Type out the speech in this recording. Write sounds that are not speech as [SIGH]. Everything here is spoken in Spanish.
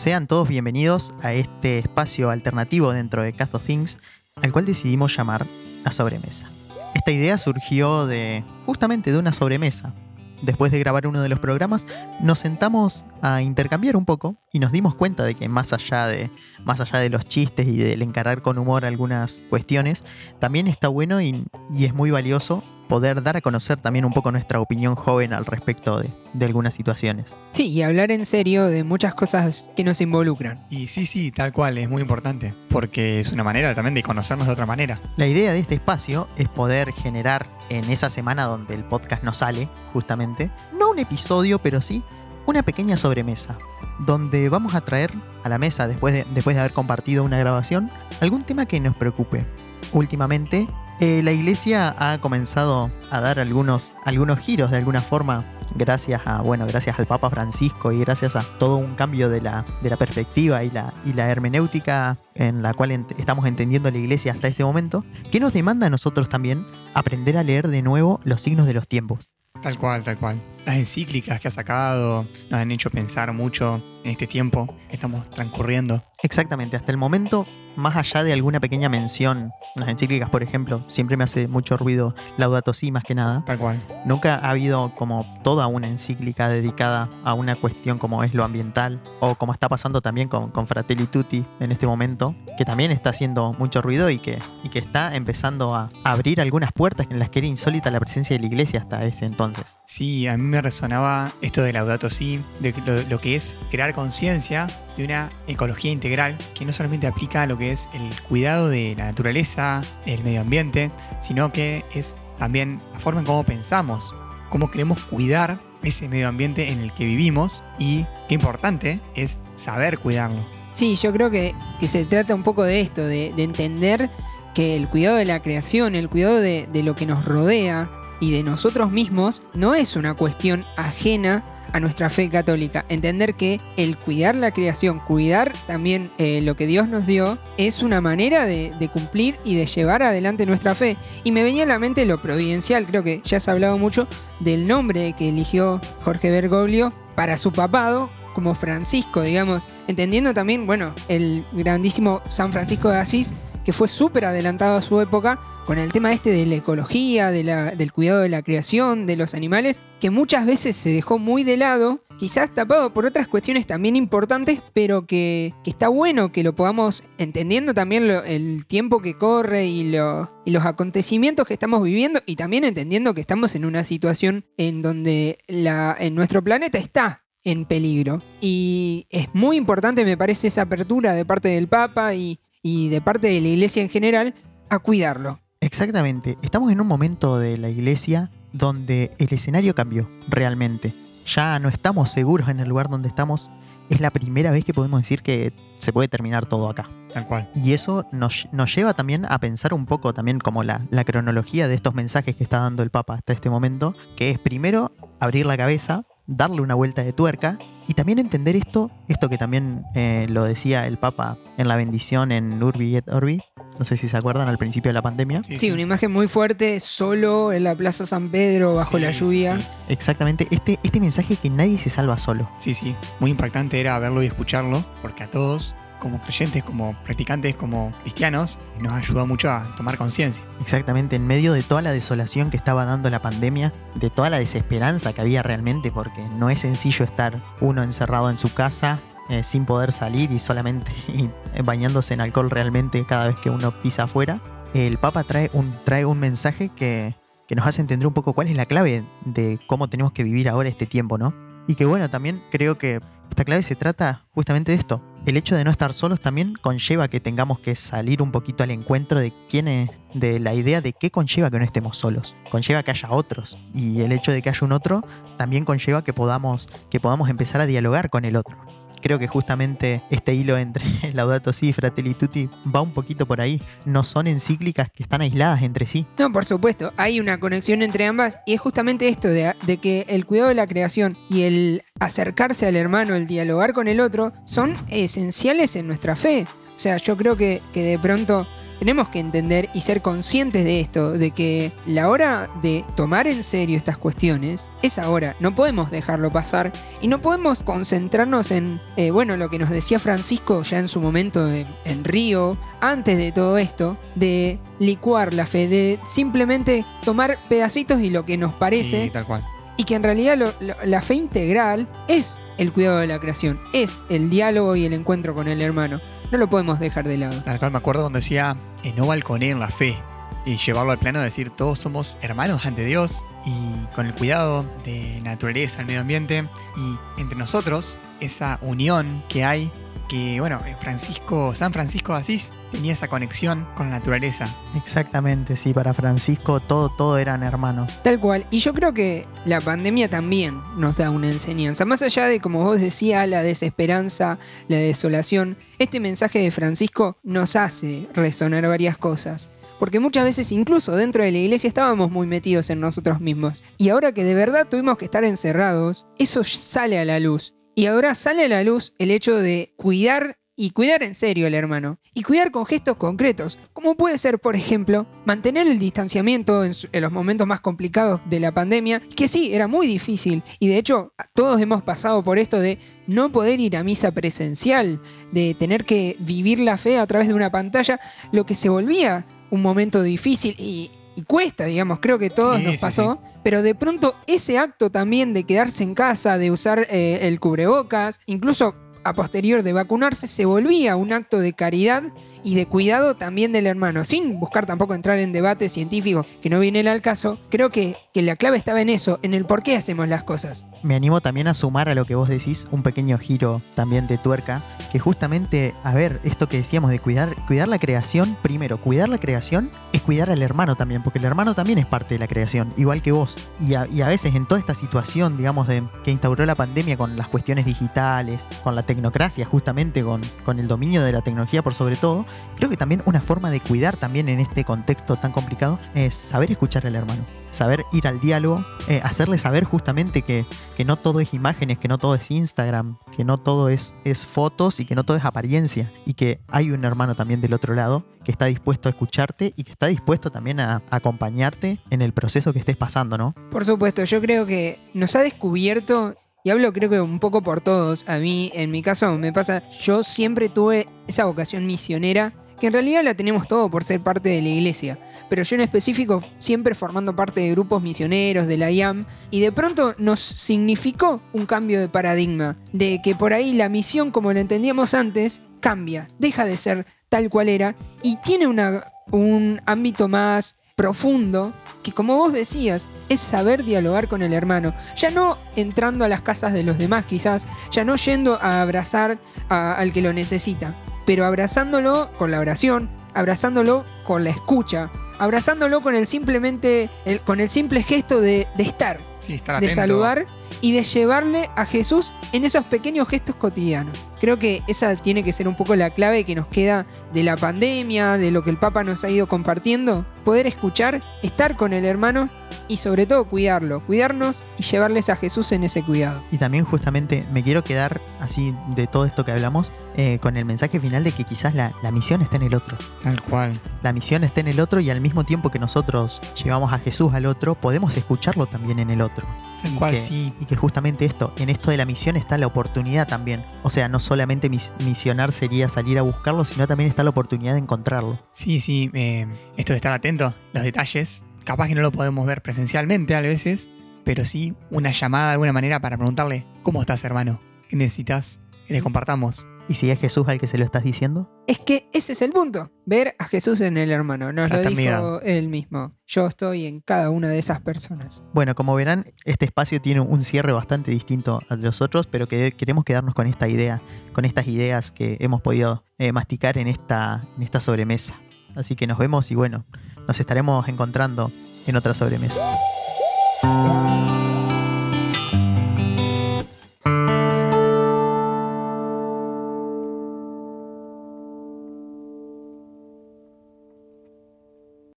Sean todos bienvenidos a este espacio alternativo dentro de Cast of Things, al cual decidimos llamar La Sobremesa. Esta idea surgió de justamente de una sobremesa. Después de grabar uno de los programas, nos sentamos a intercambiar un poco y nos dimos cuenta de que más allá de, más allá de los chistes y del encarar con humor algunas cuestiones, también está bueno y, y es muy valioso poder dar a conocer también un poco nuestra opinión joven al respecto de, de algunas situaciones. Sí, y hablar en serio de muchas cosas que nos involucran. Y sí, sí, tal cual, es muy importante, porque es una manera también de conocernos de otra manera. La idea de este espacio es poder generar en esa semana donde el podcast no sale, justamente, no un episodio, pero sí una pequeña sobremesa, donde vamos a traer a la mesa, después de, después de haber compartido una grabación, algún tema que nos preocupe. Últimamente, eh, la iglesia ha comenzado a dar algunos, algunos giros de alguna forma gracias a bueno gracias al Papa Francisco y gracias a todo un cambio de la, de la perspectiva y la, y la hermenéutica en la cual estamos entendiendo la iglesia hasta este momento, que nos demanda a nosotros también aprender a leer de nuevo los signos de los tiempos. Tal cual, tal cual. Las encíclicas que ha sacado nos han hecho pensar mucho en este tiempo que estamos transcurriendo. Exactamente, hasta el momento, más allá de alguna pequeña mención, las encíclicas, por ejemplo, siempre me hace mucho ruido Laudato Si más que nada. Tal cual. Nunca ha habido como toda una encíclica dedicada a una cuestión como es lo ambiental, o como está pasando también con, con Fratelli Tutti en este momento, que también está haciendo mucho ruido y que, y que está empezando a abrir algunas puertas en las que era insólita la presencia de la iglesia hasta ese entonces. Sí, a mí me resonaba esto de Laudato Si, de lo, que es crear conciencia de una ecología integral que no solamente aplica a lo que es el cuidado de la naturaleza, el medio ambiente, sino que es también la forma en cómo pensamos, cómo queremos cuidar ese medio ambiente en el que vivimos y qué importante es saber cuidarlo. Sí, yo creo que, se trata un poco de esto, de, de entender que el cuidado de la creación, el cuidado de lo que nos rodea y de nosotros mismos no es una cuestión ajena a nuestra fe católica. Entender que el cuidar la creación, cuidar también eh, lo que Dios nos dio, es una manera de, de, cumplir y de llevar adelante nuestra fe. Y me venía a la mente lo providencial, creo que ya se ha hablado mucho del nombre que eligió Jorge Bergoglio para su papado como Francisco, digamos, entendiendo también, bueno, el grandísimo San Francisco de Asís, que fue súper adelantado a su época con el tema este de la ecología, de la, del cuidado de la creación, de los animales, que muchas veces se dejó muy de lado, quizás tapado por otras cuestiones también importantes, pero que, que está bueno que lo podamos, entendiendo también el tiempo que corre y, y los acontecimientos que estamos viviendo, y también entendiendo que estamos en una situación en donde la, en nuestro planeta está en peligro. Y es muy importante, me parece, esa apertura de parte del Papa y, y de parte de la iglesia en general a cuidarlo. Exactamente, estamos en un momento de la iglesia donde el escenario cambió realmente. Ya no estamos seguros en el lugar donde estamos. Es la primera vez que podemos decir que se puede terminar todo acá. Tal cual. Y eso nos, nos lleva también a pensar un poco también como la, la cronología de estos mensajes que está dando el Papa hasta este momento, que es primero abrir la cabeza, darle una vuelta de tuerca y también entender esto, esto que también eh, lo decía el Papa en la bendición en Urbi et Orbi. No sé si se acuerdan al principio de la pandemia. Sí, sí. una imagen muy fuerte, solo en la Plaza San Pedro, bajo Sí, la sí, lluvia. sí. Exactamente, este, este mensaje que nadie se salva solo. Sí, sí. Muy impactante era verlo y escucharlo, porque a todos, como creyentes, como practicantes, como cristianos, nos ayudó mucho a tomar conciencia. Exactamente, en medio de toda la desolación que estaba dando la pandemia, de toda la desesperanza que había realmente, porque no es sencillo estar uno encerrado en su casa eh, sin poder salir y solamente [LAUGHS] eh, bañándose en alcohol realmente cada vez que uno pisa afuera. El Papa trae un, trae un mensaje que, que nos hace entender un poco cuál es la clave de cómo tenemos que vivir ahora este tiempo, ¿no? Y que bueno, también creo que esta clave se trata justamente de esto. El hecho de no estar solos también conlleva que tengamos que salir un poquito al encuentro de quién es, de la idea de qué conlleva que no estemos solos. Conlleva que haya otros. Y el hecho de que haya un otro también conlleva que podamos, que podamos empezar a dialogar con el otro. Creo que justamente este hilo entre [LAUGHS] Laudato Si Fratelli Tutti va un poquito por ahí. No son encíclicas que están aisladas entre sí. No, por supuesto, hay una conexión entre ambas y es justamente esto de, de que el cuidado de la creación y el acercarse al hermano, el dialogar con el otro, son esenciales en nuestra fe. O sea, yo creo que, que de pronto tenemos que entender y ser conscientes de esto, de que la hora de tomar en serio estas cuestiones es ahora. No podemos dejarlo pasar y no podemos concentrarnos en, eh, bueno, lo que nos decía Francisco ya en su momento en, en Río, antes de todo esto, de licuar la fe, de simplemente tomar pedacitos y lo que nos parece. Sí, tal cual. Y que en realidad lo- lo- la fe integral es el cuidado de la creación, es el diálogo y el encuentro con el hermano. No lo podemos dejar de lado. Tal cual me acuerdo cuando decía eh, no balconear la fe y llevarlo al plano de decir todos somos hermanos ante Dios y con el cuidado de naturaleza, el medio ambiente y entre nosotros esa unión que hay que bueno, eh, Francisco, San Francisco de Asís tenía esa conexión con la naturaleza. Exactamente, sí, para Francisco todo, todo eran hermanos. Tal cual. Y yo creo que la pandemia también nos da una enseñanza. Más allá de, como vos decías, la desesperanza, la desolación, este mensaje de Francisco nos hace resonar varias cosas. Porque muchas veces incluso dentro de la iglesia estábamos muy metidos en nosotros mismos. Y ahora que de verdad tuvimos que estar encerrados, eso sale a la luz. Y ahora sale a la luz el hecho de cuidar y cuidar en serio al hermano. Y cuidar con gestos concretos, como puede ser, por ejemplo, mantener el distanciamiento en, en los momentos más complicados de la pandemia, que sí, era muy difícil. Y de hecho, todos hemos pasado por esto de no poder ir a misa presencial, de tener que vivir la fe a través de una pantalla, lo que se volvía un momento difícil y, y cuesta, digamos, creo que todos Sí, nos sí, pasó. Pero de pronto ese acto también de quedarse en casa, de usar eh, el cubrebocas, incluso a posterior de vacunarse, se volvía un acto de caridad y de cuidado también del hermano, sin buscar tampoco entrar en debates científicos que no viene al caso. Creo que, que la clave estaba en eso, en el por qué hacemos las cosas. Me animo también a sumar a lo que vos decís, un pequeño giro también de tuerca, que justamente, a ver, esto que decíamos de cuidar, cuidar la creación, primero, cuidar la creación es cuidar al hermano también, porque el hermano también es parte de la creación, igual que vos. Y a, veces en toda esta situación, digamos, de, que instauró la pandemia con las cuestiones digitales, con la tecnocracia, justamente con, con el dominio de la tecnología por sobre todo, creo que también una forma de cuidar también en este contexto tan complicado es saber escuchar al hermano, saber ir al diálogo, eh, hacerle saber justamente que, que no todo es imágenes, que no todo es Instagram, que no todo es, es fotos y que no todo es apariencia y que hay un hermano también del otro lado que está dispuesto a escucharte y que está dispuesto también a, acompañarte en el proceso que estés pasando, ¿no? Por supuesto, yo creo que nos ha descubierto, y hablo creo que un poco por todos, a mí en mi caso me pasa, yo siempre tuve esa vocación misionera, que en realidad la tenemos todo por ser parte de la iglesia, pero yo en específico siempre formando parte de grupos misioneros, de la IAM, y de pronto nos significó un cambio de paradigma, de que por ahí la misión como la entendíamos antes cambia, deja de ser tal cual era y tiene una, un ámbito más profundo que como vos decías es saber dialogar con el hermano, ya no entrando a las casas de los demás quizás, ya no yendo a abrazar a- al que lo necesita, pero abrazándolo con la oración, abrazándolo con la escucha, abrazándolo con el simplemente el- con el simple gesto de, de estar, Sí, estar de atento. saludar y de llevarle a Jesús en esos pequeños gestos cotidianos. Creo que esa tiene que ser un poco la clave que nos queda de la pandemia, de lo que el Papa nos ha ido compartiendo. Poder escuchar, estar con el hermano y sobre todo cuidarlo, cuidarnos y llevarles a Jesús en ese cuidado. Y también justamente me quiero quedar así de todo esto que hablamos eh, con el mensaje final de que quizás la, la misión está en el otro. Tal cual. La misión está en el otro y al mismo tiempo que nosotros llevamos a Jesús al otro, podemos escucharlo también en el otro. Y cual, que, sí. Y que justamente esto, en esto de la misión está la oportunidad también. O sea, no solamente mis- misionar sería salir a buscarlo, sino también está la oportunidad de encontrarlo. Sí, sí, eh, esto de estar atento, los detalles, capaz que no lo podemos ver presencialmente a veces, pero sí una llamada de alguna manera para preguntarle, ¿cómo estás hermano? ¿Qué necesitas? Que le compartamos. ¿Y si es Jesús al que se lo estás diciendo? Es que ese es el punto, ver a Jesús en el hermano. Nos lo dijo él mismo. Yo estoy en cada una de esas personas. Bueno, como verán, este espacio tiene un cierre bastante distinto a los otros, pero que queremos quedarnos con esta idea, con estas ideas que hemos podido eh, masticar en esta, en esta sobremesa. Así que nos vemos y bueno, nos estaremos encontrando en otra sobremesa.